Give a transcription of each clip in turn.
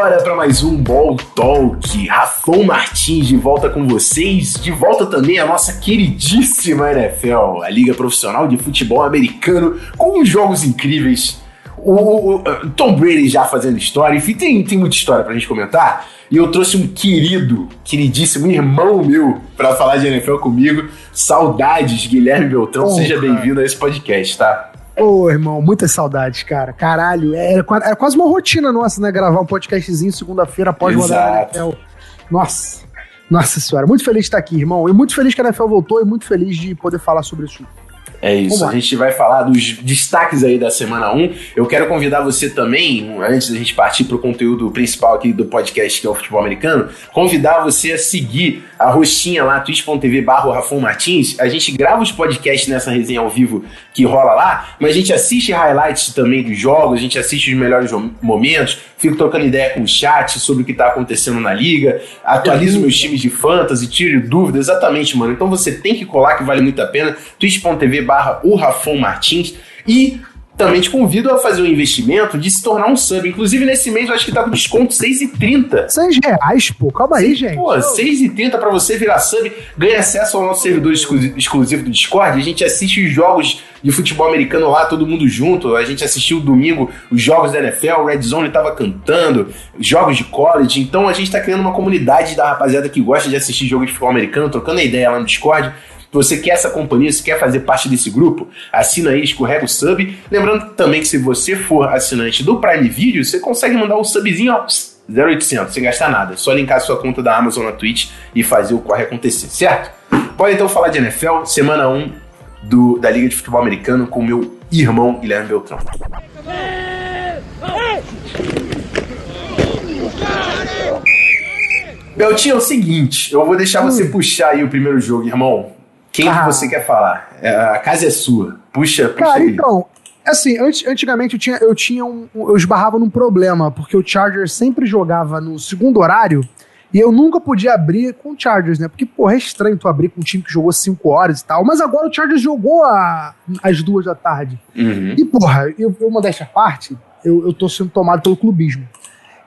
Bora para mais um Ball Talk. Rafão Martins de volta com vocês. De volta também a nossa queridíssima NFL, a Liga Profissional de Futebol Americano, com jogos incríveis. O, o, o Tom Brady já fazendo história, enfim, tem, tem muita história pra gente comentar. E eu trouxe um querido, queridíssimo irmão meu para falar de NFL comigo. Saudades, Guilherme Beltrão. Seja bem-vindo a esse podcast, tá? Ô, oh, irmão, muitas saudades, cara. Caralho, era, era, quase uma rotina nossa, né? Gravar um podcastzinho segunda-feira após rodar a NFL. Nossa, nossa senhora. Muito feliz de estar aqui, irmão. E muito feliz que a NFL voltou e muito feliz de poder falar sobre isso. É isso, a gente vai falar dos destaques aí da semana 1. Eu quero convidar você também, antes da gente partir para o conteúdo principal aqui do podcast, que é o futebol americano, convidar você a seguir a rostinha lá, twitch.tv barra Rafon Martins. A gente grava os podcasts nessa resenha ao vivo que rola lá, mas a gente assiste highlights também dos jogos, a gente assiste os melhores momentos, fico trocando ideia com o chat sobre o que está acontecendo na liga, atualizo meus times de fantasy, tiro dúvidas, exatamente, mano. Então você tem que colar que vale muito a pena, twitch.tv barra o Rafon Martins. E também te convido a fazer um investimento de se tornar um sub. Inclusive, nesse mês eu acho que tá com desconto 6,30. 6 reais, pô. Calma aí, gente. Pô, 6,30 pra você virar sub, ganha acesso ao nosso servidor exclusivo do Discord. A gente assiste os jogos de futebol americano lá, todo mundo junto. A gente assistiu domingo os jogos da NFL, o Red Zone tava cantando, jogos de college. Então a gente tá criando uma comunidade da rapaziada que gosta de assistir jogos de futebol americano, trocando ideia lá no Discord você quer essa companhia, se quer fazer parte desse grupo, assina aí, escorrega o sub. Lembrando também que se você for assinante do Prime Video, você consegue mandar um subzinho, ó, 0800, sem gastar nada. É só linkar sua conta da Amazon na Twitch e fazer o corre acontecer, certo? Pode então falar de NFL, semana 1 do, da Liga de Futebol Americano com meu irmão Guilherme Beltrão. Beltinho, é o seguinte, eu vou deixar você puxar aí o primeiro jogo, irmão. Quem ah. que você quer falar? É, a casa é sua. Puxa, puxa Cara, aí. então, assim, antigamente eu tinha, eu tinha um, eu esbarrava num problema, porque o Chargers sempre jogava no segundo horário e eu nunca podia abrir com o Chargers, né? Porque, porra, é estranho tu abrir com um time que jogou 5 horas e tal. Mas agora o Chargers jogou a, às duas da tarde. Uhum. E, porra, eu, eu modéstia à parte, eu, eu tô sendo tomado pelo clubismo.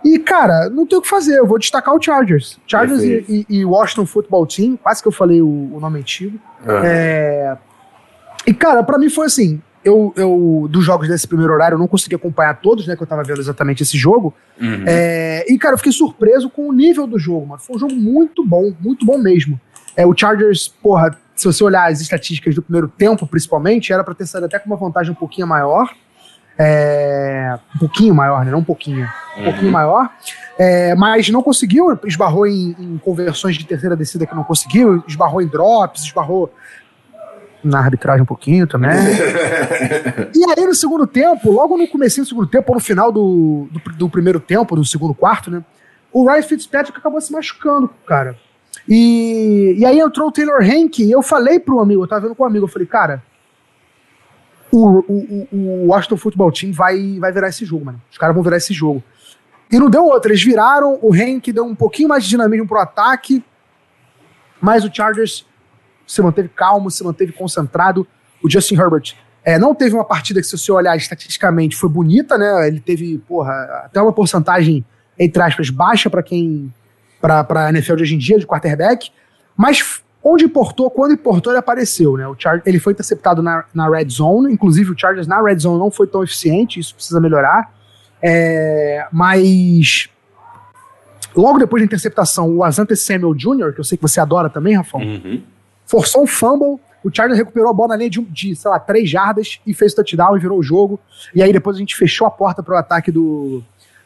E, cara, não tem o que fazer, eu vou destacar o Chargers. Chargers e, e, e, Washington Football Team, quase que eu falei o, o nome antigo. Uhum. É... E, cara, para mim foi assim, eu, eu, dos jogos desse primeiro horário, eu não consegui acompanhar todos, né, que eu tava vendo exatamente esse jogo. Uhum. É... E, cara, eu fiquei surpreso com o nível do jogo, mano. Foi um jogo muito bom, muito bom mesmo. É, o Chargers, porra, se você olhar as estatísticas do primeiro tempo, principalmente, era pra ter saído até com uma vantagem um pouquinho maior. É, um pouquinho maior, né? Não um pouquinho. Um uhum. pouquinho maior. É, mas não conseguiu, esbarrou em, em, conversões de terceira descida que não conseguiu, esbarrou em drops, esbarrou na arbitragem um pouquinho também. e aí no segundo tempo, logo no começo do segundo tempo, ou no final do, do, do, primeiro tempo, do segundo quarto, né? O Ryan Fitzpatrick acabou se machucando, cara. E, e aí entrou o Taylor Hank e eu falei pro amigo, eu tava vendo com um amigo, eu falei, cara, o, o, o Washington Football Team vai, vai virar esse jogo, mano. Os caras vão virar esse jogo. E não deu outra, eles viraram, o Henk deu um pouquinho mais de dinamismo pro ataque, mas o Chargers se manteve calmo, se manteve concentrado. O Justin Herbert é, não teve uma partida que, se você olhar estatisticamente, foi bonita, né? Ele teve, porra, até uma porcentagem, entre aspas, baixa para quem. para a NFL de hoje em dia, de quarterback, mas Onde importou, quando importou, ele apareceu, né? O Char ele foi interceptado na, na red zone, inclusive o Chargers na red zone não foi tão eficiente, isso precisa melhorar. É, mas logo depois da interceptação, o Asante Samuel Jr., que eu sei que você adora também, Rafão, uhum. forçou um fumble, o Chargers recuperou a bola na linha de, de, sei lá, três jardas e fez o touchdown e virou o jogo. E aí depois a gente fechou a porta para o ataque do,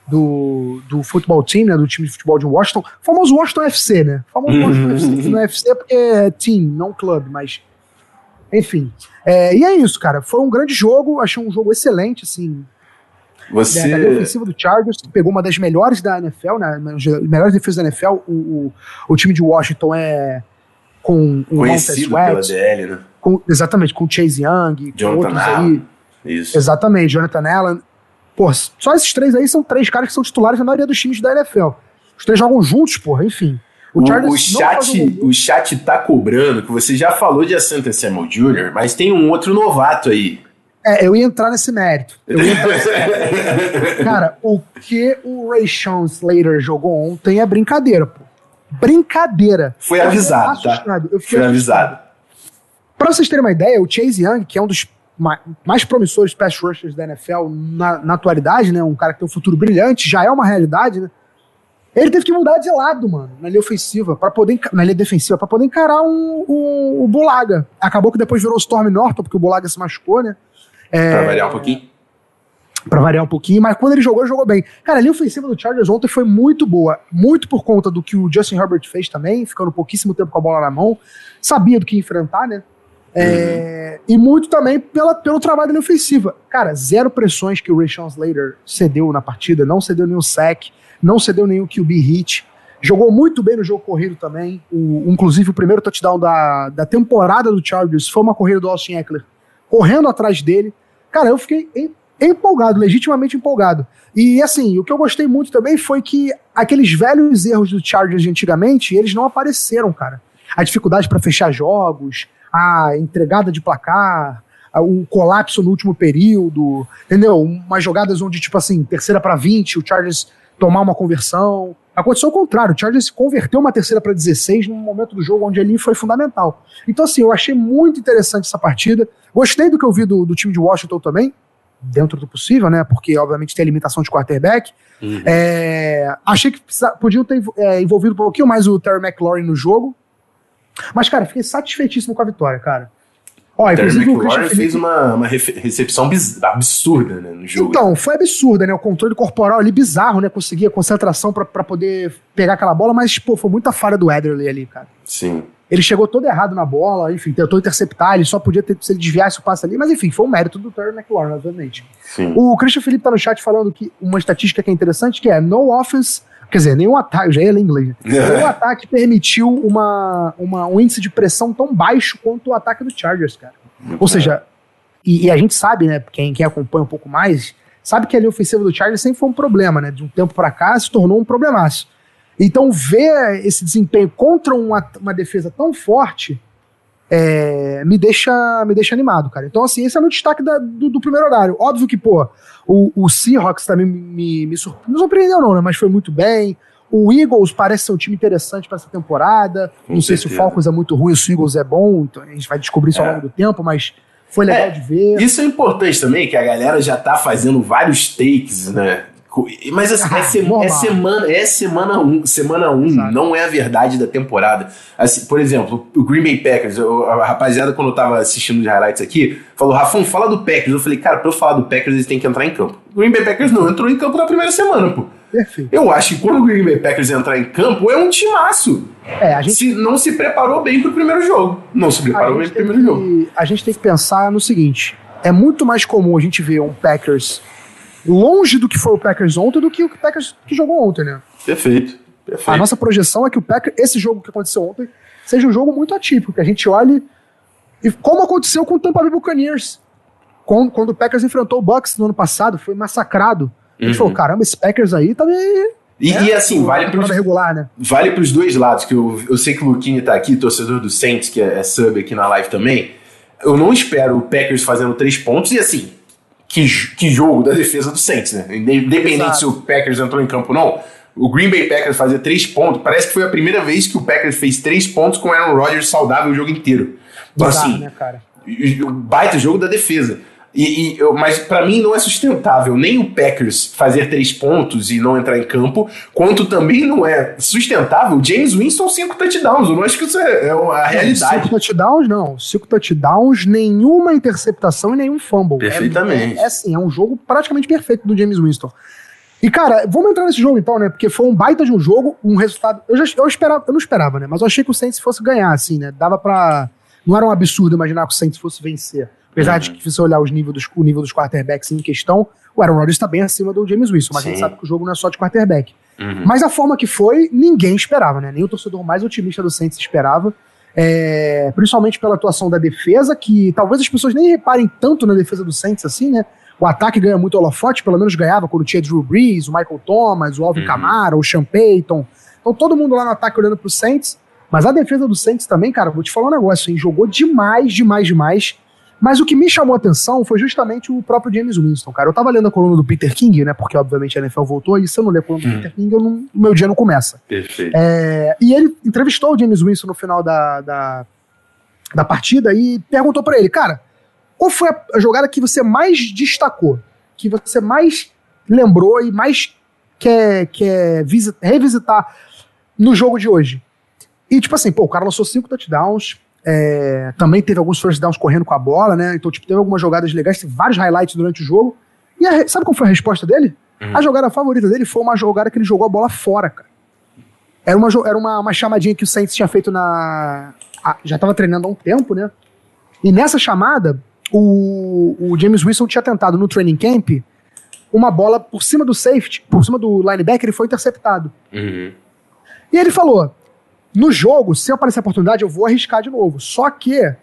do, do futebol team, né, do time de futebol de Washington, o famoso Washington FC, né? O famoso Washington FC, não é FC porque é team, não clube, mas enfim. É, e é isso, cara. Foi um grande jogo, achei um jogo excelente, assim. Você... A defensiva do Chargers pegou uma das melhores da NFL, né? Melhores defesas da NFL. O, o, o time de Washington é com o Conhecido pela DL, né? Com, exatamente, com Chase Young, Jonathan com outros Allen. aí. Isso. Exatamente, Jonathan Allen. Pô, só esses três aí são três caras que são titulares na maioria dos times da NFL. Os três jogam juntos, porra, enfim. O, o, o chat, o chat tá cobrando que você já falou de Asante Samuel Jr., mas tem um outro novato aí. É, eu ia entrar nesse mérito. Eu ia entrar nesse mérito. Cara, o que o Rayshon Slater jogou ontem é brincadeira, pô. Brincadeira. Foi avisado, tá? Eu Foi avisado. Pra vocês terem uma ideia, o Chase Young, que é um dos mais promissores pass rushers da NFL na, na, atualidade, né? Um cara que tem um futuro brilhante, já é uma realidade, né? Ele teve que mudar de lado, mano, na linha ofensiva, para poder na linha defensiva, para poder encarar um, um, o Bulaga. Acabou que depois virou o Storm Norton, porque o Bulaga se machucou, né? É, pra variar um pouquinho. Pra variar um pouquinho, mas quando ele jogou, ele jogou bem. Cara, a linha ofensiva do Chargers ontem foi muito boa. Muito por conta do que o Justin Herbert fez também, ficando pouquíssimo tempo com a bola na mão. Sabia do que enfrentar, né? É, uhum. E muito também pela, pelo trabalho na ofensiva. Cara, zero pressões que o Rashawn Slater cedeu na partida, não cedeu nenhum sack, não cedeu nenhum QB hit. Jogou muito bem no jogo corrido também. O, inclusive, o primeiro touchdown da, da temporada do Chargers foi uma corrida do Austin Eckler correndo atrás dele. Cara, eu fiquei em, empolgado, legitimamente empolgado. E assim, o que eu gostei muito também foi que aqueles velhos erros do Chargers de antigamente, eles não apareceram, cara. A dificuldade para fechar jogos, a entregada de placar, o colapso no último período, entendeu? Umas jogadas onde, tipo assim, terceira para 20, o Chargers tomar uma conversão. Aconteceu o contrário, o Chargers converteu uma terceira para 16 num momento do jogo onde ali foi fundamental. Então, assim, eu achei muito interessante essa partida. Gostei do que eu vi do, do time de Washington também, dentro do possível, né? Porque, obviamente, tem a limitação de quarterback. Uhum. É, achei que podiam ter é, envolvido um pouquinho mais o Terry McLaurin no jogo. Mas, cara, fiquei satisfeitíssimo com a vitória, cara. Ó, inclusive o Christian fez uma, uma recepção absurda né, no jogo. Então, foi absurda, né? O controle corporal ali bizarro, né? Conseguia concentração para poder pegar aquela bola, mas, pô, foi muita falha do Ederley ali, cara. Sim. Ele chegou todo errado na bola, enfim, tentou interceptar, ele só podia ter, se ele desviasse o passe ali, mas enfim, foi um mérito do Terry McLaurin, obviamente. Sim. O Christian Felipe tá no chat falando que uma estatística que é interessante, que é no offense Quer dizer, nenhum ataque, já ia ler inglês. Né? Nenhum ataque permitiu uma, uma, um índice de pressão tão baixo quanto o ataque do Chargers, cara. Ou seja, e, e, a gente sabe, né, quem, quem acompanha um pouco mais, sabe que a linha ofensiva do Chargers sempre foi um problema, né? De um tempo para cá se tornou um problemaço. Então, ver esse desempenho contra uma, uma defesa tão forte é, me, deixa, me deixa animado, cara. Então, assim, esse é o meu destaque da, do, do, primeiro horário. Óbvio que, pô, o, o Seahawks também me, me, surpreendeu, não, né? Mas foi muito bem. O Eagles parece ser um time interessante para essa temporada. Com não certeza. sei se o Falcons é muito ruim, se o Eagles é bom, então a gente vai descobrir isso é. ao longo do tempo, mas foi legal é, de ver. Isso é importante também, que a galera já tá fazendo vários takes, né? Mas assim, ah, é, se, é, semana, é semana 1, um, semana um, não é a verdade da temporada. Assim, por exemplo, o Green Bay Packers, a rapaziada, quando eu tava assistindo os highlights aqui, falou: Rafão, fala do Packers. Eu falei, cara, pra eu falar do Packers, eles têm que entrar em campo. O Green Bay Packers não entrou em campo na primeira semana, pô. Perfeito. Eu acho que quando o Green Bay Packers entrar em campo, é um timaço. É, a gente se, não se preparou bem pro primeiro jogo. Não se preparou bem pro primeiro que, jogo. A gente tem que pensar no seguinte: é muito mais comum a gente ver um Packers longe do que foi o Packers ontem do que o Packers que jogou ontem, né? Perfeito. Perfeito. A nossa projeção é que o Packers, esse jogo que aconteceu ontem, seja um jogo muito atípico, que a gente olhe e como aconteceu com o Tampa Bay Buccaneers. Quando, quando o Packers enfrentou o Bucks no ano passado, foi massacrado. A gente uhum. falou, caramba, esse Packers aí tá meio... E, é, e, assim, vale para regular, né? Vale pros dois lados, que eu, eu sei que o Luquini tá aqui, torcedor do Saints, que é, é sub aqui na live também. Eu não espero o Packers fazendo três pontos, e assim, que, que jogo da defesa do Saints, né? Independente Exato. se o Packers entrou em campo ou não. O Green Bay Packers fazia três pontos. Parece que foi a primeira vez que o Packers fez três pontos com o Aaron Rodgers saudável o jogo inteiro. Então, Exato, assim, né, cara? baita jogo da defesa. E, e mas para mim não é sustentável nem o Packers fazer três pontos e não entrar em campo, quanto também não é sustentável James Winston cinco touchdowns. Eu não acho que isso é, é a realidade. Cinco touchdowns, não. Cinco touchdowns, nenhuma interceptação e nenhum fumble. Perfeitamente. É, é, é assim, é um jogo praticamente perfeito do James Winston. E, cara, vamos entrar nesse jogo então, né? Porque foi um baita de um jogo, um resultado. Eu, já, eu, esperava, eu não esperava, né? Mas eu achei que o Saints fosse ganhar, assim, né? Dava pra. Não era um absurdo imaginar que o Saints fosse vencer. Apesar uhum. de que, se você olhar os níveis dos, o nível dos quarterbacks em questão, o Aaron Rodgers está bem acima do James Wilson, mas Sim. a gente sabe que o jogo não é só de quarterback. Uhum. Mas a forma que foi, ninguém esperava, né? Nem o torcedor mais otimista do Saints esperava. É, principalmente pela atuação da defesa, que talvez as pessoas nem reparem tanto na defesa do Saints assim, né? O ataque ganha muito holofote, pelo menos ganhava quando tinha Drew Brees, o Michael Thomas, o Alvin uhum. Kamara, o Sean Payton. Então todo mundo lá no ataque olhando pro Saints. Mas a defesa do Saints também, cara, vou te falar um negócio, hein? Jogou demais, demais, demais. Mas o que me chamou a atenção foi justamente o próprio James Winston, cara. Eu tava lendo a coluna do Peter King, né? Porque, obviamente, a NFL voltou, e se eu não ler a coluna do hum. Peter King, não, o meu dia não começa. Perfeito. É, e ele entrevistou o James Winston no final da, da, da partida e perguntou para ele, cara, qual foi a jogada que você mais destacou? Que você mais lembrou e mais quer, quer revisitar no jogo de hoje? E, tipo assim, pô, o cara lançou cinco touchdowns, é, também teve alguns first downs correndo com a bola, né? Então, tipo, teve algumas jogadas legais, teve vários highlights durante o jogo. E a, sabe qual foi a resposta dele? Uhum. A jogada favorita dele foi uma jogada que ele jogou a bola fora, cara. Era uma, era uma, uma chamadinha que o Saints tinha feito na. A, já tava treinando há um tempo, né? E nessa chamada, o, o James Wilson tinha tentado no training camp uma bola por cima do safety, por cima do linebacker, e foi interceptado. Uhum. E ele falou: no jogo, se aparecer a oportunidade, eu vou arriscar de novo. Só que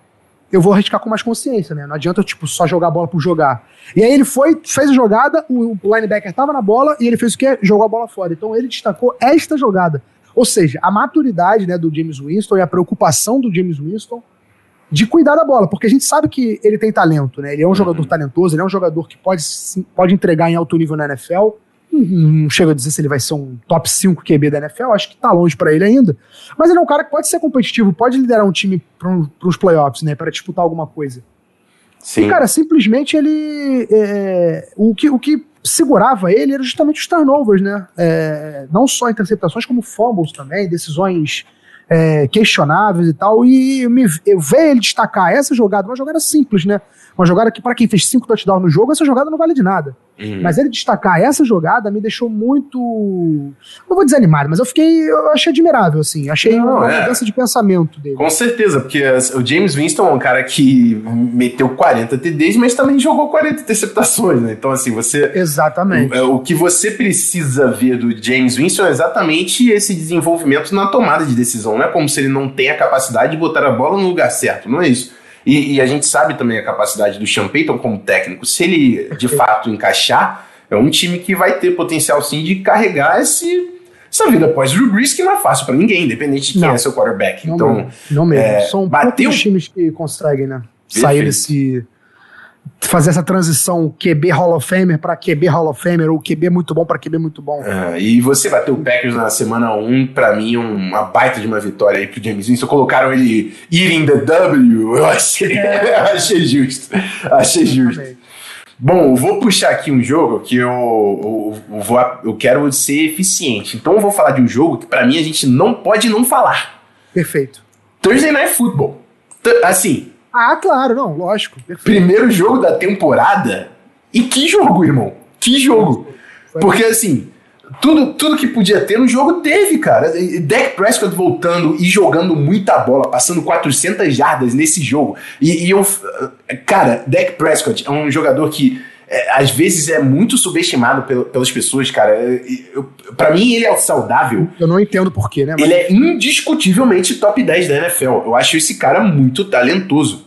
eu vou arriscar com mais consciência, né? Não adianta, tipo, só jogar a bola por jogar. E aí ele foi, fez a jogada, o, linebacker tava na bola e ele fez o quê? Jogou a bola fora. Então ele destacou esta jogada. Ou seja, a maturidade né, do James Winston e a preocupação do James Winston de cuidar da bola, porque a gente sabe que ele tem talento, né? Ele é um jogador uhum. talentoso, ele é um jogador que pode, pode entregar em alto nível na NFL, não chega a dizer se ele vai ser um top 5 QB da NFL, acho que tá longe para ele ainda. Mas ele é um cara que pode ser competitivo, pode liderar um time para um, os playoffs, né? Para disputar alguma coisa. Sim. E, cara, simplesmente ele. É, o, que, o que segurava ele era justamente os turnovers, né? É, não só interceptações, como fumbles também, decisões é, questionáveis e tal. E me, eu ver ele destacar essa jogada, uma jogada simples, né? Uma jogada que, para quem fez cinco touchdowns no jogo, essa jogada não vale de nada. Uhum. Mas ele destacar essa jogada me deixou muito. Não vou desanimado, mas eu fiquei. Eu achei admirável, assim. Achei não, uma é. mudança de pensamento dele. Com certeza, porque o James Winston é um cara que meteu 40 TDs, mas também jogou 40 interceptações, né? Então, assim, você. Exatamente. O, o que você precisa ver do James Winston é exatamente esse desenvolvimento na tomada de decisão. Não é como se ele não tem a capacidade de botar a bola no lugar certo, não é isso. E, e, a gente sabe também a capacidade do Sean Payton como técnico. Se ele de fato encaixar, é um time que vai ter potencial sim de carregar esse, essa vida após Drew Brees, que não é fácil para ninguém, independente de quem não, é seu quarterback. Não então, mesmo, não mesmo. É, São bateu... poucos times que conseguem, né? Perfeito. Sair desse fazer essa transição QB Hall of Famer para QB Hall of Famer ou QB muito bom para QB muito bom. É, e você bateu o Packers na semana 1, para mim, uma baita de uma vitória aí pro James Winston. Colocaram ele eating the W, eu achei, é. achei justo. Achei justo. Bom, vou puxar aqui um jogo que eu, eu, eu, vou, eu quero ser eficiente. Então eu vou falar de um jogo que para mim a gente não pode não falar. Perfeito. Thursday Night Football. Assim, ah, claro, não, lógico. Perfeito. Primeiro jogo da temporada. E que jogo, irmão? Que jogo? Porque assim, tudo, tudo que podia ter no jogo teve, cara. Dak Prescott voltando e jogando muita bola, passando 400 jardas nesse jogo. E, e eu, cara, Dak Prescott é um jogador que é, às vezes é muito subestimado pelas pessoas, cara. para mim, ele é saudável. Eu não entendo porquê, né? Mas... Ele é indiscutivelmente top 10 da NFL. Eu acho esse cara muito talentoso.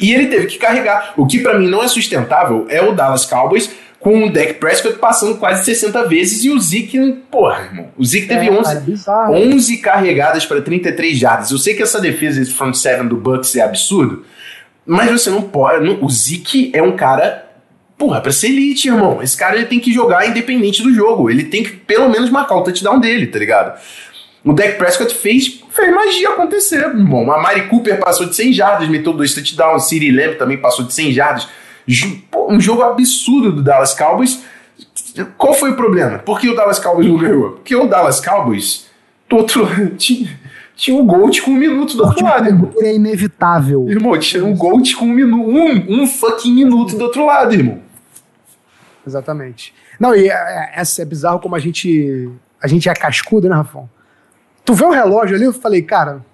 E ele teve que carregar. O que para mim não é sustentável é o Dallas Cowboys com o Dak Prescott passando quase 60 vezes e o Zeke, porra, irmão. O Zeke teve é, 11, cara, 11 carregadas para 33 jardas. Eu sei que essa defesa esse front seven do Bucks é absurdo, mas você não pode. Não, o Zeke é um cara Porra, pra ser elite, irmão. Esse cara ele tem que jogar independente do jogo. Ele tem que pelo menos marcar o touchdown dele, tá ligado? O Dak Prescott fez, fez magia acontecer, irmão. A Mari Cooper passou de 100 jardas, meteu dois touchdowns. City Lamb também passou de 100 jardas. Um jogo absurdo do Dallas Cowboys. Qual foi o problema? Por que o Dallas Cowboys não ganhou? Porque o Dallas Cowboys do outro tinha, tinha um Gold com um minuto do outro lado, irmão. É inevitável. Irmão, tinha um Gold com um minuto, um, um fucking minuto do outro lado, irmão. Exatamente. Não, e é, é, é bizarro como a gente. A gente é cascudo, né, Rafão? Tu vê o relógio ali, eu falei, cara,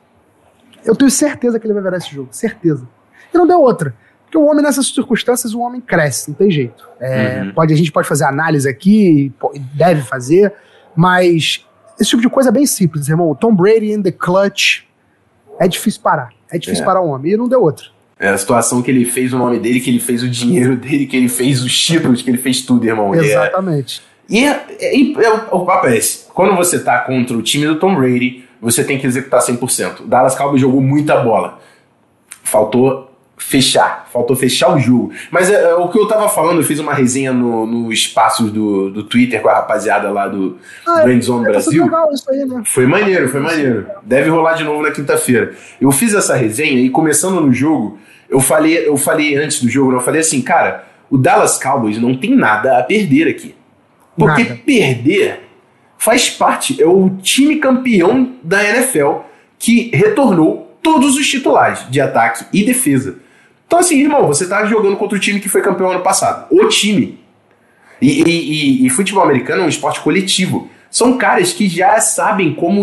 eu tenho certeza que ele vai virar esse jogo. Certeza. E não deu outra. Porque o homem, nessas circunstâncias, o homem cresce, não tem jeito. É, uhum. pode, a gente pode fazer análise aqui, deve fazer, mas esse tipo de coisa é bem simples, irmão. Tom Brady in the clutch é difícil parar. É difícil é. parar o homem. E não deu outra. É a situação que ele fez o nome dele, que ele fez o dinheiro dele, que ele fez os títulos, que ele fez tudo, irmão. É- Exatamente. E, é, é, é, o papo é esse. Quando você tá contra o time do Tom Brady, você tem que executar 100%. O Dallas Cowboys jogou muita bola. Faltou fechar. Faltou fechar o jogo. Mas é, é, o que eu tava falando, eu fiz uma resenha no, no espaços do, do Twitter com a rapaziada lá do ah, Brand Zone é, Brasil. Legal isso aí, né? Foi maneiro, foi maneiro. Deve rolar de novo na quinta-feira. Eu fiz essa resenha e começando no jogo, eu falei, eu falei antes do jogo, eu falei assim, cara, o Dallas Cowboys não tem nada a perder aqui. Porque nada. perder faz parte, é o time campeão da NFL que retornou todos os titulares de ataque e defesa. Então, assim, irmão, você tá jogando contra o time que foi campeão ano passado. O time. E, e, e, e futebol americano é um esporte coletivo. São caras que já sabem como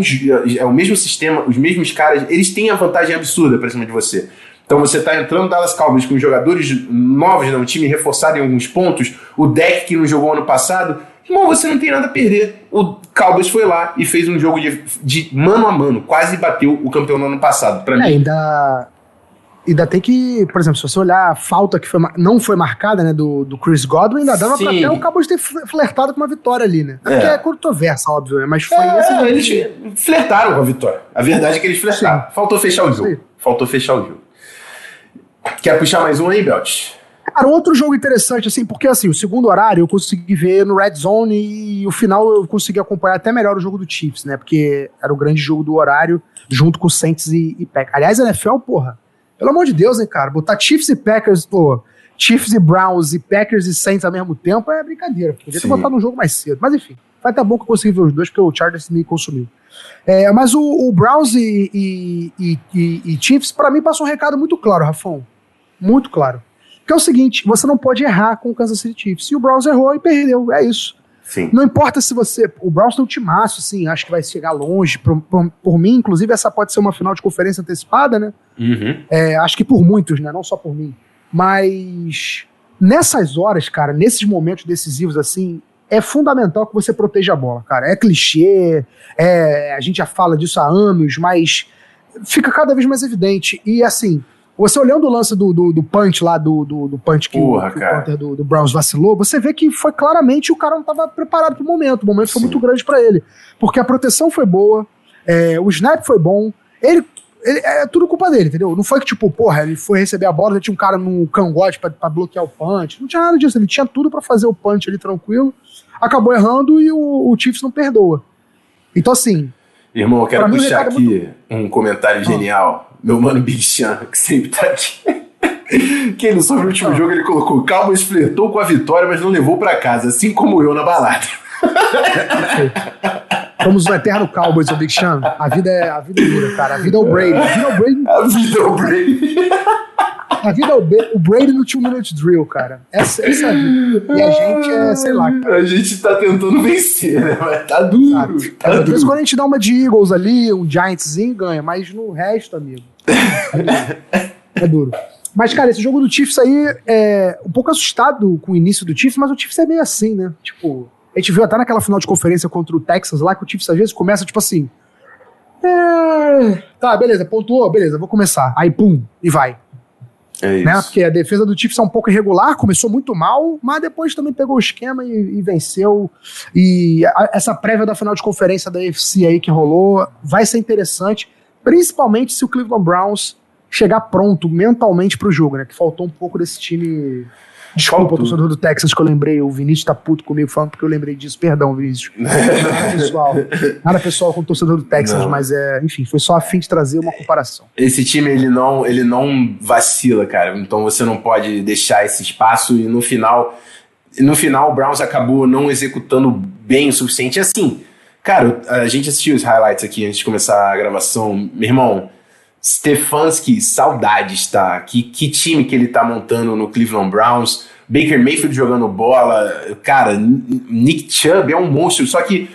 é o mesmo sistema, os mesmos caras, eles têm a vantagem absurda pra cima de você. Então você está entrando Dallas Cowboys com jogadores novos, né, um time reforçado em alguns pontos, o deck que não jogou ano passado. Irmão, você não tem nada a perder. O Cowboys foi lá e fez um jogo de, de mano a mano, quase bateu o campeão no ano passado. Pra é, mim. Ainda, ainda tem que, por exemplo, se você olhar a falta que foi, não foi marcada, né, do, do Chris Godwin, ainda dava Sim. pra até o Cowboys ter flertado com uma vitória ali, né? É. Porque é controversa, óbvio, né? Mas foi é, esse. Eles flertaram com a vitória. A verdade é que eles flertaram. Sim. Faltou fechar o jogo. Sim. Faltou fechar o jogo. Quer puxar mais um aí, Belt? Cara, outro jogo interessante, assim, porque assim, o segundo horário eu consegui ver no Red Zone e o final eu consegui acompanhar até melhor o jogo do Chiefs, né? Porque era o grande jogo do horário junto com Saints e, e Packers. Aliás, NFL, porra, pelo amor de Deus, hein, cara? Botar Chiefs e Packers, pô, Chiefs e Browns e Packers e Saints ao mesmo tempo é brincadeira. Podia ter botado um jogo mais cedo. Mas enfim, vai estar bom que eu consegui ver os dois, porque o Chargers me consumiu. É, mas o, o Browns e, e, e, e Chiefs, para mim, passou um recado muito claro, Rafão. Muito claro. Que é o seguinte: você não pode errar com o Kansas City Chiefs. E o Browns errou e perdeu. É isso. Sim. Não importa se você. O Browns tem um timaço, assim, acho que vai chegar longe. Por, por, por, mim, inclusive, essa pode ser uma final de conferência antecipada, né? Uhum. É, acho que por muitos, né? Não só por mim. Mas nessas horas, cara, nesses momentos decisivos, assim, é fundamental que você proteja a bola, cara. É clichê, é, a gente já fala disso há anos, mas fica cada vez mais evidente. E assim, você olhando o lance do, do, do punch lá, do, do, do punch que, Porra, o, que o do, do, Browns vacilou, você vê que foi claramente o cara não estava preparado para o momento. O momento Sim. foi muito grande para ele. Porque a proteção foi boa, é, o snap foi bom, ele, ele, É tudo culpa dele, entendeu? Não foi que, tipo, porra, ele foi receber a bola, já tinha um cara no cangote para bloquear o punch. Não tinha nada disso. Ele tinha tudo para fazer o punch ali tranquilo, acabou errando e o, o Chiefs não perdoa. Então, assim. Irmão, eu quero puxar aqui muito... um comentário ah. genial meu mano Big Chan, que sempre tá aqui. que ele sobre o último ah. jogo ele colocou: Cowboys flertou com a vitória, mas não levou para casa, assim como eu na balada. Somos o eterno Cowboys, o Big Chan. A vida é, a vida é dura, cara. A vida é o Brady. A vida é o Brady. A vida é o Brady. A vida é o, o Brady no Two Minute Drill, cara. Essa, essa é a vida. E a gente é, sei lá. Cara. A gente tá tentando vencer, né? Mas tá duro. Tá duro. quando a gente dá uma de Eagles ali, um Giantszinho, ganha. Mas no resto, amigo. É, é duro. Mas, cara, esse jogo do Chiefs aí é um pouco assustado com o início do Chiefs, mas o Chiefs é meio assim, né? Tipo, a gente viu até naquela final de conferência contra o Texas lá, que o Chiefs às vezes começa, tipo assim. É... Tá, beleza, pontuou, beleza, vou começar. Aí, pum, e vai. É né? Porque a defesa do Chiefs é um pouco irregular, começou muito mal, mas depois também pegou o esquema e, e venceu. E a, essa prévia da final de conferência da UFC aí que rolou vai ser interessante, principalmente se o Cleveland Browns chegar pronto mentalmente pro jogo, né? Que faltou um pouco desse time Desculpa, o torcedor do Texas que eu lembrei. O Vinícius tá puto comigo falando porque eu lembrei disso. Perdão, Vinícius. Nada pessoal. Nada pessoal com o torcedor do Texas, não. mas é, enfim, foi só a fim de trazer uma comparação. Esse time, ele não, ele não vacila, cara. Então você não pode deixar esse espaço e no final. No final, o Browns acabou não executando bem o suficiente. Assim, cara, a gente assistiu os highlights aqui antes de começar a gravação. Meu irmão, Stefanski, saudades, tá? Que, que time que ele tá montando no Cleveland Browns. Baker Mayfield jogando bola. Cara, Nick Chubb é um monstro. Só que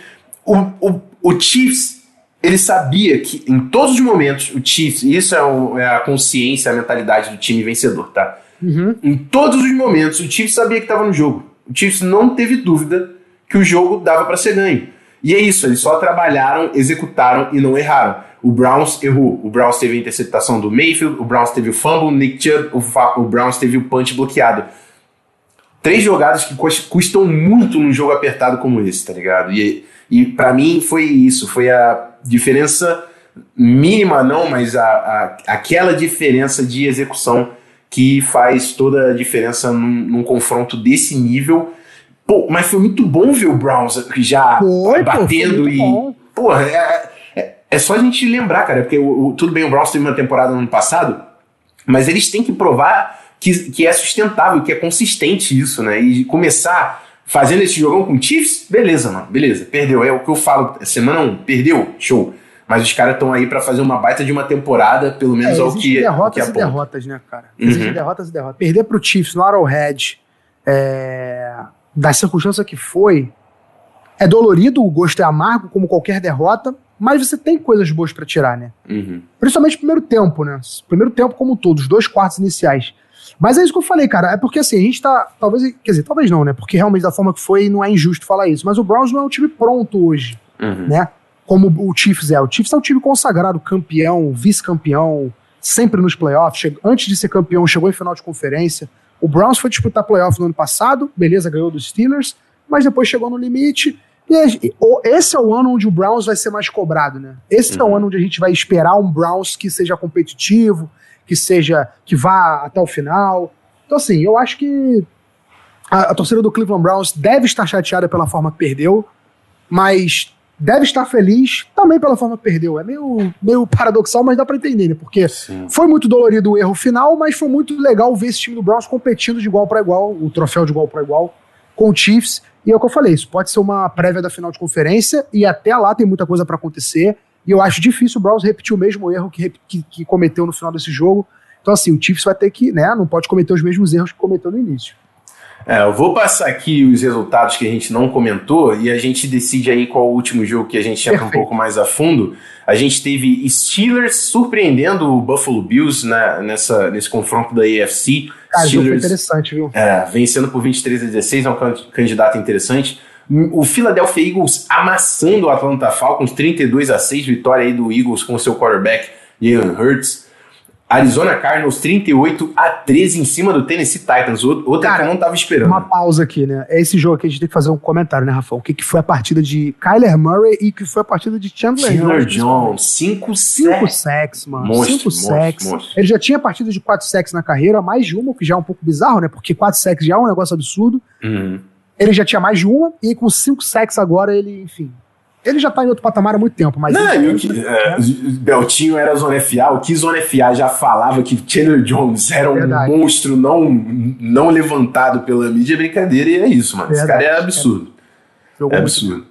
o, o, o Chiefs, ele sabia que em todos os momentos, o Chiefs, isso é, o, é a consciência, a mentalidade do time vencedor, tá? Uhum. Em todos os momentos, o Chiefs sabia que estava no jogo. O Chiefs não teve dúvida que o jogo dava para ser ganho. E é isso, eles só trabalharam, executaram e não erraram. O Browns errou. O Browns teve a interceptação do Mayfield, o Browns teve o fumble, o Nick Chubb, o, o Browns teve o punch bloqueado. Três jogadas que custam muito num jogo apertado como esse, tá ligado? E, e para mim foi isso, foi a diferença mínima não, mas a, a, aquela diferença de execução que faz toda a diferença num, num confronto desse nível. Pô, mas foi muito bom ver o Browns já Foi, pô, batendo muito e. bom. Porra, é, é, é só a gente lembrar, cara, porque o, o- tudo bem, o Browns teve uma temporada no ano passado, mas eles têm que provar que, que é sustentável, que é consistente isso, né? E começar fazendo esse jogão com o Chiefs, beleza, mano, beleza, perdeu. É o que eu falo, semana 1, perdeu, show. Mas os caras estão aí pra fazer uma baita de uma temporada, pelo menos É, é, o existem que, o que derrotas e derrotas, né, cara? Uhum. Existem derrotas e derrotas. Perder pro Chiefs no Arrowhead, é, da circunstância que foi, é dolorido, o gosto é amargo, como qualquer derrota, mas você tem coisas boas pra tirar, né? Uhum. Principalmente o primeiro tempo, né? Primeiro tempo como um todo, os dois quartos iniciais. Mas é isso que eu falei, cara. É porque assim, a gente tá. Talvez. Quer dizer, talvez não, né? Porque realmente da forma que foi, não é injusto falar isso. Mas o Browns não é um time pronto hoje, Uhum. né? Como o Chiefs é. O Chiefs é um time consagrado, campeão, vice-campeão, sempre nos playoffs. Antes de ser campeão, chegou em final de conferência. O Browns foi disputar playoff no ano passado, beleza, ganhou dos Steelers, mas depois chegou no limite. E esse é o ano onde o Browns vai ser mais cobrado, né? Esse é o Uhum. ano onde a gente vai esperar um Browns que seja competitivo, que seja que vá até o final. Então assim, eu acho que a, a torcida do Cleveland Browns deve estar chateada pela forma que perdeu, mas deve estar feliz também pela forma que perdeu. É meio, meio paradoxal, mas dá pra entender, né? Porque Sim. foi muito dolorido o erro final, mas foi muito legal ver esse time do Browns competindo de igual para igual, o troféu de igual para igual, com o Chiefs. E é o que eu falei, isso pode ser uma prévia da final de conferência, e até lá tem muita coisa para acontecer. E eu acho difícil o Browns repetir o mesmo erro que, que, que cometeu no final desse jogo. Então, assim, o Chiefs vai ter que, né, não pode cometer os mesmos erros que cometeu no início. É, eu vou passar aqui os resultados que a gente não comentou e a gente decide aí qual o último jogo que a gente entra um pouco mais a fundo. A gente teve Steelers surpreendendo o Buffalo Bills né, nessa, nesse confronto da AFC. Cara, o jogo foi Steelers interessante, viu? é, vencendo por 23 a 16, é um can- candidato interessante. O Philadelphia Eagles amassando o Atlanta Falcons, 32 a 6, vitória aí do Eagles com o seu quarterback Jalen Hurts. Arizona Cardinals 38 a 13 em cima do Tennessee Titans, ou- outra Cara, que eu não tava esperando. Uma pausa aqui, né? É esse jogo que a gente tem que fazer um comentário, né, Rafael? O que, que foi a partida de Kyler Murray e o que foi a partida de Chandler, Chandler Jones. Jones, 5 Cinco sacks. sacks, mano. Monstro, Cinco monstro, sacks. monstro. Ele já tinha partido de quatro sacks na carreira, mais de uma, o que já é um pouco bizarro, né? Porque quatro sacks já é um negócio absurdo. Uhum. Ele já tinha mais de uma, e com cinco sacks agora, ele, enfim. Ele já tá em outro patamar há muito tempo, mas. Não, ele- que, é, Beltinho era Zona FA, o que Zona FA já falava que Chandler Jones era um Verdade. monstro não, não levantado pela mídia, é brincadeira, e é isso, mano. Esse Verdade. cara é absurdo. É muito absurdo.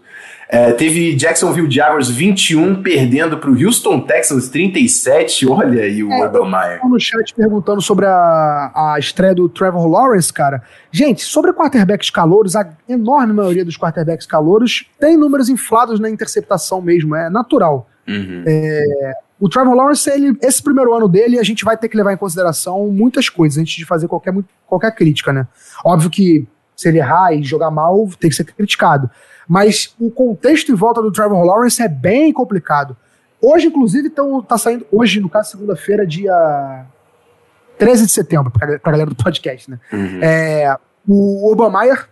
É, teve Jacksonville Jaguars 21 perdendo pro Houston Texans 37. Olha aí o É. Estão no chat perguntando sobre a, a estreia do Trevor Lawrence, cara. Gente, sobre quarterbacks calouros, a enorme maioria dos quarterbacks calouros tem números inflados na interceptação mesmo, é natural. Uhum. O Trevor Lawrence, ele, esse primeiro ano dele, a gente vai ter que levar em consideração muitas coisas antes de fazer qualquer, qualquer crítica, né? Óbvio que se ele errar e jogar mal, tem que ser criticado. Mas o contexto em volta do Trevor Lawrence é bem complicado. Hoje, inclusive, tão, tá saindo. Hoje, no caso, segunda-feira, dia 13 de setembro, pra, pra galera do podcast, né? Uhum. É, o Obamayer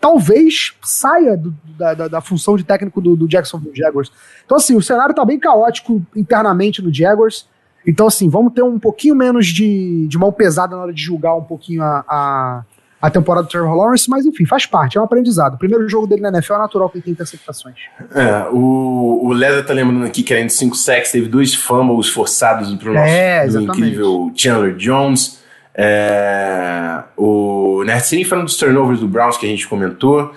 talvez saia do- da, da- da função de técnico do, do Jacksonville Jaguars. Então, assim, o cenário tá bem caótico internamente no Jaguars. Então, assim, vamos ter um pouquinho menos de, de mão pesada na hora de julgar um pouquinho a, a, a temporada do Trevor Lawrence, mas enfim, faz parte, é um aprendizado. O primeiro jogo dele na NFL é natural que ele tem interceptações. É, o, o Leza tá lembrando aqui que além de 5 sacks, teve dois fumbles forçados pro nosso É, do incrível Chandler Jones. É, o Nerdsini falando dos turnovers do Browns que a gente comentou.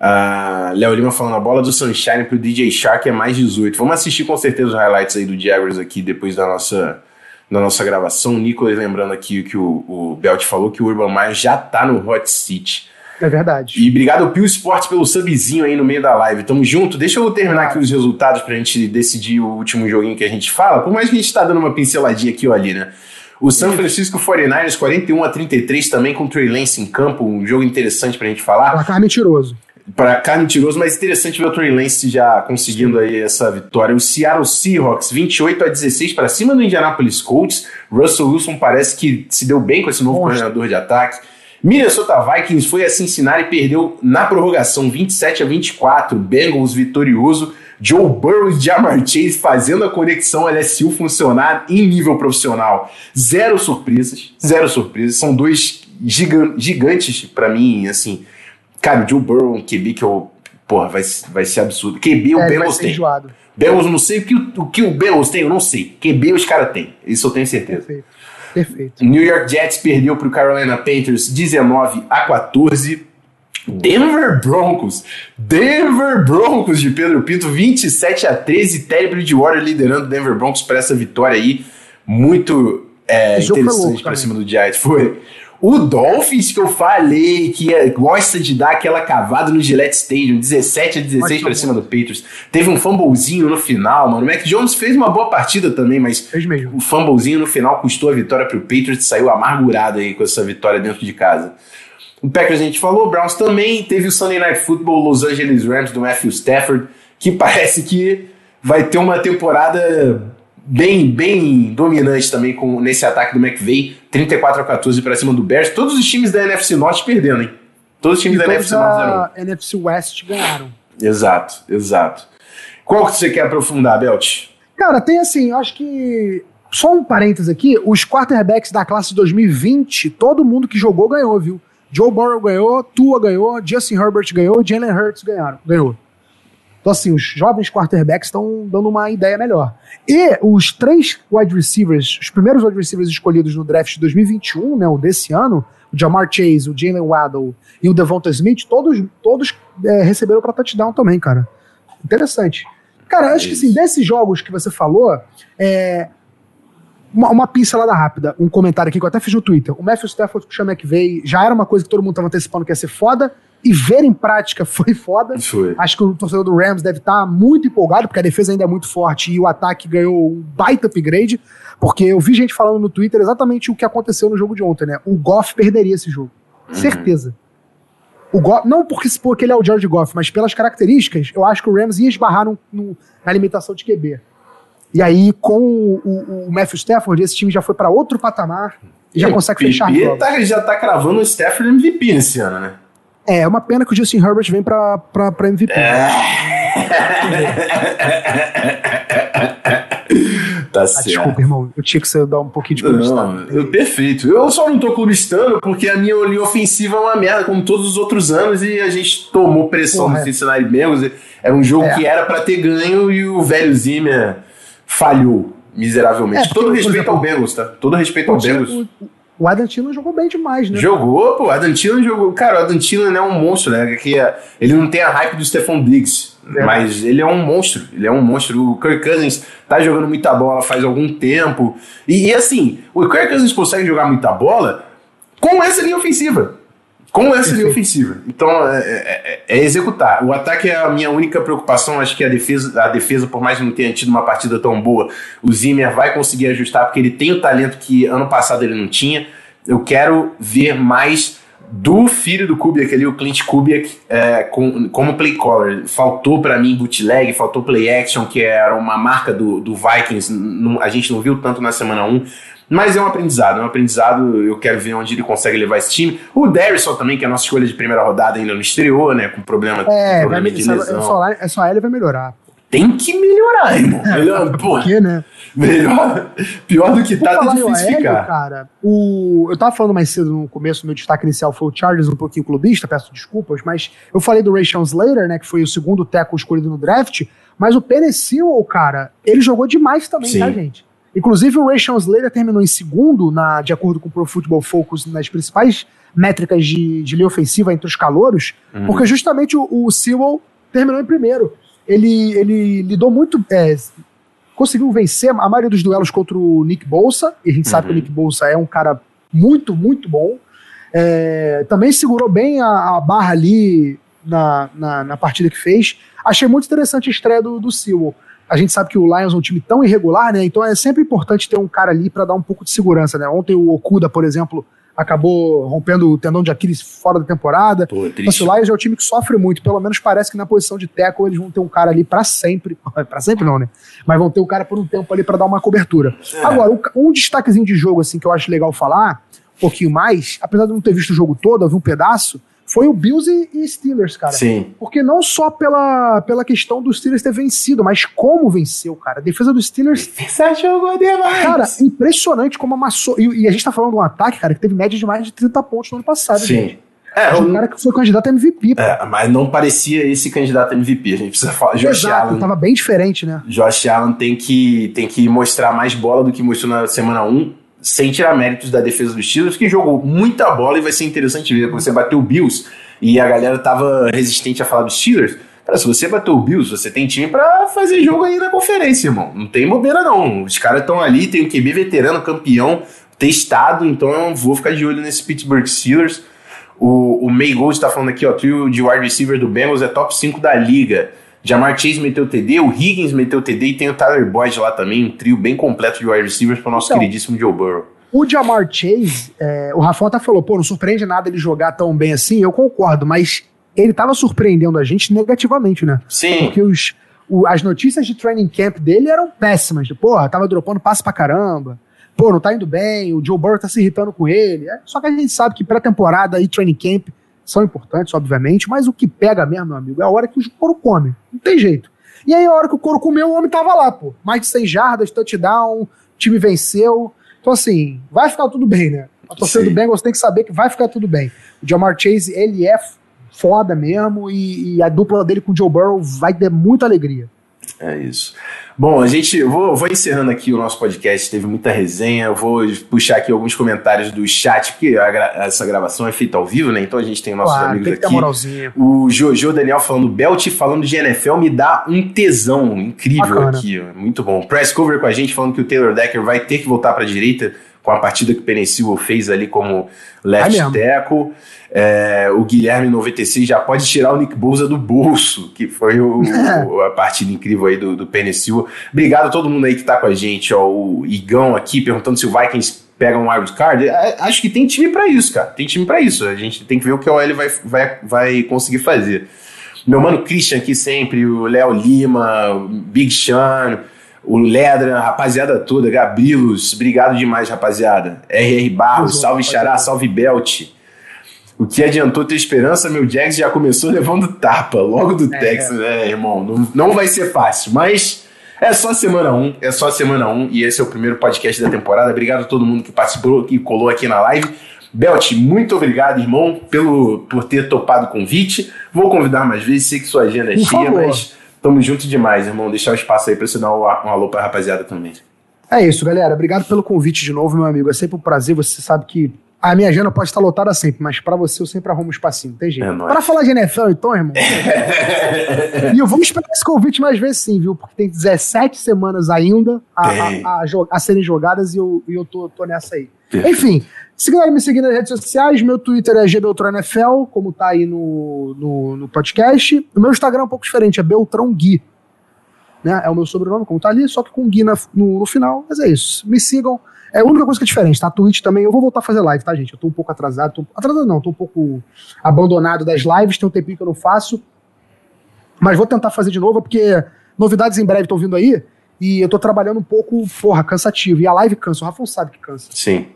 Ah, Léo Lima falando a bola do Sunshine pro DJ Shark é mais 18. Vamos assistir com certeza os highlights aí do Jaguars aqui depois da nossa, da nossa gravação. O Nicolas lembrando aqui que o, o Belt falou que o Urban Meyer já tá no hot seat. É verdade. E obrigado ao Pio Sports pelo subzinho aí no meio da live. Tamo junto. Deixa eu terminar aqui os resultados pra gente decidir o último joguinho que a gente fala. Por mais que a gente tá dando uma pinceladinha aqui ou ali, né? O San Francisco 49ers 41 a 33 também com o Trey Lance em campo, um jogo interessante pra gente falar. Placar mentiroso. Para cá mentiroso, mas interessante ver o Trey Lance já conseguindo aí essa vitória. O Seattle Seahawks 28 a 16 para cima do Indianapolis Colts. Russell Wilson parece que se deu bem com esse novo Monstro. coordenador de ataque. Minnesota Vikings foi a Cincinnati e perdeu na prorrogação 27 a 24. Bengals vitorioso. Joe Burrow e Jamar Chase fazendo a conexão LSU funcionar em nível profissional. Zero surpresas, zero surpresas. São dois gigantes para mim, assim. Cara, o Joe Burrow, um QB que eu. Porra, vai, vai ser absurdo. QB o é, Bengals tem. Enjoado. Bengals, eu não sei o que o, que o Bengals tem, eu não sei. QB os caras têm. Isso eu tenho certeza. Perfeito. Perfeito. New York Jets perdeu para o Carolina Panthers 19 a 14. Denver Broncos. Denver Broncos de Pedro Pinto, 27 a 13. Terry Bridgewater liderando o Denver Broncos para essa vitória aí. Muito é, interessante para cima do Giants. Foi. O Dolphins, que eu falei que é, gosta de dar aquela cavada no Gillette Stadium, 17 a 16 para cima do Patriots. Teve um fumblezinho no final, mano. O Mac Jones fez uma boa partida também, mas o fumblezinho no final custou a vitória para o Patriots. Saiu amargurado aí com essa vitória dentro de casa. O Packers a gente falou, o Browns também. Teve o Sunday Night Football Los Angeles Rams do Matthew Stafford, que parece que vai ter uma temporada bem, bem dominante também com, nesse ataque do McVay, 34 a 14 para cima do Bears. Todos os times da NFC Norte perdendo, hein? Todos os times e da NFC Norte zero. NFC West ganharam. Exato, exato. Qual que você quer aprofundar, Belt? Cara, tem assim, acho que só um parênteses aqui, os quarterbacks da classe 2020, todo mundo que jogou ganhou, viu? Joe Burrow ganhou, Tua ganhou, Justin Herbert ganhou, Jalen Hurts ganharam, ganhou. Então, assim, os jovens quarterbacks estão dando uma ideia melhor. E os três wide receivers, os primeiros wide receivers escolhidos no draft de 2021, né, o desse ano, o Jamar Chase, o Jalen Waddle e o Devonta Smith, todos, todos é, receberam para touchdown também, cara. Interessante. Cara, acho que assim, desses jogos que você falou, é, uma, uma pincelada rápida, um comentário aqui que eu até fiz no Twitter. O Matthew Stafford com o Sean McVay já era uma coisa que todo mundo estava antecipando que ia ser foda, e ver em prática foi foda. Foi. Acho que o torcedor do Rams deve estar tá muito empolgado, porque a defesa ainda é muito forte e o ataque ganhou um baita upgrade, porque eu vi gente falando no Twitter exatamente o que aconteceu no jogo de ontem, né? O Goff perderia esse jogo. Uhum. Certeza. O Goff, não porque, porque ele é o George Goff, mas pelas características, eu acho que o Rams ia esbarrar no, no, na limitação de QB. E aí, com o, o, o Matthew Stafford, esse time já foi para outro patamar e já consegue fechar. Tá, já tá cravando o Stafford MVP nesse ano, né? É, é uma pena que o Justin Herbert vem pra, pra, pra MVP. É. tá ah, certo. Desculpa, irmão. Eu tinha que você dar um pouquinho de clubistano. Não, perfeito. Eu só não tô clubistando porque a minha linha ofensiva é uma merda, como todos os outros anos, e a gente tomou pressão Porra, no Cincinnati Bengals. Era um jogo é. que era para ter ganho e o velho Zimmer falhou miseravelmente. É, Todo respeito exemplo, ao Bengals, tá? Todo respeito ao Bengals. O, o Adam Thielen jogou bem demais, né? Jogou, pô. O Adam Thielen jogou. Cara, o Adam Thielen é um monstro, né? Que é, ele não tem a hype do Stephon Diggs, é. mas ele é um monstro. Ele é um monstro. O Kirk Cousins tá jogando muita bola faz algum tempo. E, e assim, o Kirk Cousins consegue jogar muita bola com essa linha ofensiva. Com essa linha ofensiva. Então, é, é, é, executar. O ataque é a minha única preocupação. Acho que a defesa, a defesa, por mais que não tenha tido uma partida tão boa, o Zimmer vai conseguir ajustar, porque ele tem o talento que ano passado ele não tinha. Eu quero ver mais do filho do Kubiak ali, o Clint Kubiak, é, com, como play caller. Faltou para mim bootleg, faltou play action, que era uma marca do, do Vikings. Não, a gente não viu tanto na semana 1. Mas é um aprendizado, é um aprendizado. Eu quero ver onde ele consegue levar esse time. O Darrison também, que é a nossa escolha de primeira rodada, ainda não estreou, né? Com problema, é, com problema de lesão. É só, é só ele vai melhorar. Tem que melhorar, irmão. É, melhor, Por quê, né? Melhor. Pior do que tá, é difícil ficar. cara, o, eu tava falando mais cedo no começo, meu destaque inicial foi o Chargers, um pouquinho clubista, peço desculpas, mas eu falei do Ray Slater, né? Que foi o segundo teco escolhido no draft. Mas o Penicil, cara, ele jogou demais também, Sim. tá, gente? Inclusive, o Ray Slater terminou em segundo, na, de acordo com o Pro Football Focus, nas principais métricas de, de linha ofensiva entre os calouros, uhum. porque justamente o, o Sewell terminou em primeiro. Ele, ele lidou muito. É, conseguiu vencer a maioria dos duelos contra o Nick Bolsa, e a gente uhum. sabe que o uhum. Nick Bolsa é um cara muito, muito bom. É, também segurou bem a, a barra ali na, na, na, partida que fez. Achei muito interessante a estreia do, do Sewell. A gente sabe que o Lions é um time tão irregular, né? Então é sempre importante ter um cara ali para dar um pouco de segurança, né? Ontem o Okuda, por exemplo, acabou rompendo o tendão de Aquiles fora da temporada. Pô, é assim, o Lions é um time que sofre muito. Pelo menos parece que na posição de tackle eles vão ter um cara ali para sempre. para sempre não, né? Mas vão ter um cara por um tempo ali para dar uma cobertura. É. Agora, um destaquezinho de jogo assim que eu acho legal falar, um pouquinho mais, apesar de não ter visto o jogo todo, eu vi um pedaço, foi o Bills e, e, Steelers, cara. Sim. Porque não só pela, pela questão dos Steelers ter vencido, mas como venceu, cara. A defesa dos Steelers. Defesa jogou demais. Cara, impressionante como amassou. E, e, a gente tá falando de um ataque, cara, que teve média de mais de 30 pontos no ano passado. Sim. Gente. É, um cara que foi candidato a MVP. É, mas não parecia esse candidato a MVP. A gente precisa falar. Josh Exato, Allen. tava bem diferente, né? Josh Allen tem que, tem que mostrar mais bola do que mostrou na semana 1, sem tirar méritos da defesa dos Steelers, que jogou muita bola e vai ser interessante ver. Você bateu o Bills e a galera tava resistente a falar dos Steelers. Cara, se você bateu o Bills, você tem time para fazer jogo aí na conferência, irmão. Não tem bobeira, não. Os caras estão ali, tem o QB veterano, campeão, testado, então eu vou ficar de olho nesse Pittsburgh Steelers. O, o May Gold está falando aqui, ó, trio de wide receiver do Bengals é top 5 da liga. Jamar Chase meteu TD, o Higgins meteu TD e tem o Tyler Boyd lá também, um trio bem completo de wide receivers para o nosso então, queridíssimo Joe Burrow. O Jamar Chase, é, o Rafael até falou, pô, não surpreende nada ele jogar tão bem assim, eu concordo, mas ele tava surpreendendo a gente negativamente, né? Sim. Porque os, o, as notícias de training camp dele eram péssimas. Porra, tava dropando passe pra caramba pô, não tá indo bem, o Joe Burrow tá se irritando com ele. É, só que a gente sabe que pré-temporada e training camp são importantes, obviamente, mas o que pega mesmo, meu amigo, é a hora que o couro come. Não tem jeito. E aí, a hora que o couro comeu, o homem tava lá, pô. Mais de 100 jardas, touchdown, o time venceu. Então, assim, vai ficar tudo bem, né? A torcida do Bengals tem que saber que vai ficar tudo bem. O Jamar Chase, ele é foda mesmo e, e a dupla dele com o Joe Burrow vai ter muita alegria. É isso. Bom, a gente. Vou, vou encerrando aqui o nosso podcast, teve muita resenha. Eu vou puxar aqui alguns comentários do chat, porque a, essa gravação é feita ao vivo, né? Então a gente tem nossos claro, amigos tem aqui. O Jojo Daniel falando, Belt falando de NFL me dá um tesão incrível Bacana. aqui. Muito bom. Press cover com a gente falando que o Taylor Decker vai ter que voltar para a direita com a partida que o Penicil fez ali como left tackle. É, o Guilherme 96 já pode tirar o Nick Bouza do bolso, que foi o, o, a partida incrível aí do, do Penicil. Obrigado a todo mundo aí que tá com a gente, ó, o Igão aqui perguntando se o Vikings pega um wild card. É, acho que tem time para isso, cara. Tem time para isso. A gente tem que ver o que o OL vai, vai, vai conseguir fazer. Meu mano Christian aqui sempre, o Léo Lima, o Big Sean, o Ledra, rapaziada toda, Gabrilos, obrigado demais, rapaziada. RR Barros, salve Xará, salve Belt. O que adiantou ter esperança, meu Jags já começou levando tapa, logo do é, Texas, né, irmão? Não, não vai ser fácil, mas é só semana 1, um, é só semana 1 um, e esse é o primeiro podcast da temporada. Obrigado a todo mundo que participou e colou aqui na live. Belt, muito obrigado, irmão, pelo, por ter topado o convite. Vou convidar mais vezes, sei que sua agenda é cheia, mas tamo junto demais, irmão. Deixar o espaço aí pra você dar um, um alô pra rapaziada também. É isso, galera. Obrigado pelo convite de novo, meu amigo. É sempre um prazer. Você sabe que a minha agenda pode estar lotada sempre, mas para você eu sempre arrumo um espacinho, tem jeito. É para falar de NFL, então, irmão. e eu vou esperar esse convite mais vezes sim, viu? Porque tem 17 semanas ainda a, a, a, a serem jogadas e eu, e eu tô, tô nessa aí. Enfim, se quiser me seguir nas redes sociais, meu Twitter é gbeltronfl, como tá aí no, no, no, podcast. O meu Instagram é um pouco diferente, é Beltrão Gui. Né? É o meu sobrenome, como tá ali, só que com Gui na, no, no final. Mas é isso. Me sigam. É a única coisa que é diferente, tá? Twitch também, eu vou voltar a fazer live, tá, gente? Eu tô um pouco atrasado, tô, atrasado não, tô um pouco abandonado das lives, tem um tempinho que eu não faço, mas vou tentar fazer de novo, porque novidades em breve estão vindo aí, e eu tô trabalhando um pouco, porra, cansativo, e a live cansa, o Rafa sabe que cansa. Sim.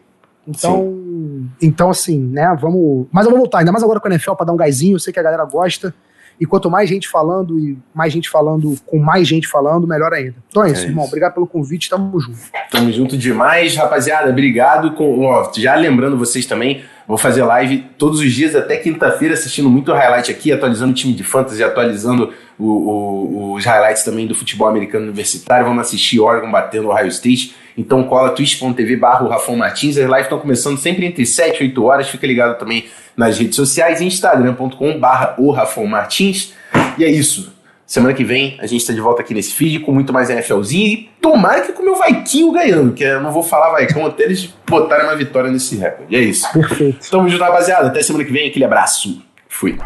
Então, Sim. então assim, né, vamos... Mas eu vou voltar, ainda mais agora com a NFL pra dar um gásinho, eu sei que a galera gosta, e quanto mais gente falando, e mais gente falando, com mais gente falando, melhor ainda. Então é isso, é irmão. Isso. Obrigado pelo convite, tamo junto. Tamo junto demais, rapaziada. Obrigado. Com, ó, já lembrando vocês também, vou fazer live todos os dias até quinta-feira, assistindo muito highlight aqui, atualizando o time de fantasy, atualizando o, o, os highlights também do futebol americano universitário. Vamos assistir Oregon batendo o Ohio State. Então cola twitch.tv barra Rafão Martins. As lives estão começando sempre entre 7 e 8 horas. Fica ligado também nas redes sociais, instagram.com barra o Rafão Martins. E é isso. Semana que vem a gente está de volta aqui nesse feed com muito mais NFLzinho e tomara que com o meu Vaiquinho ganhando, que eu não vou falar Vaicão até eles botarem uma vitória nesse recorde. E é isso. Perfeito. Tamo junto, rapaziada. Até semana que vem. Aquele abraço. Fui.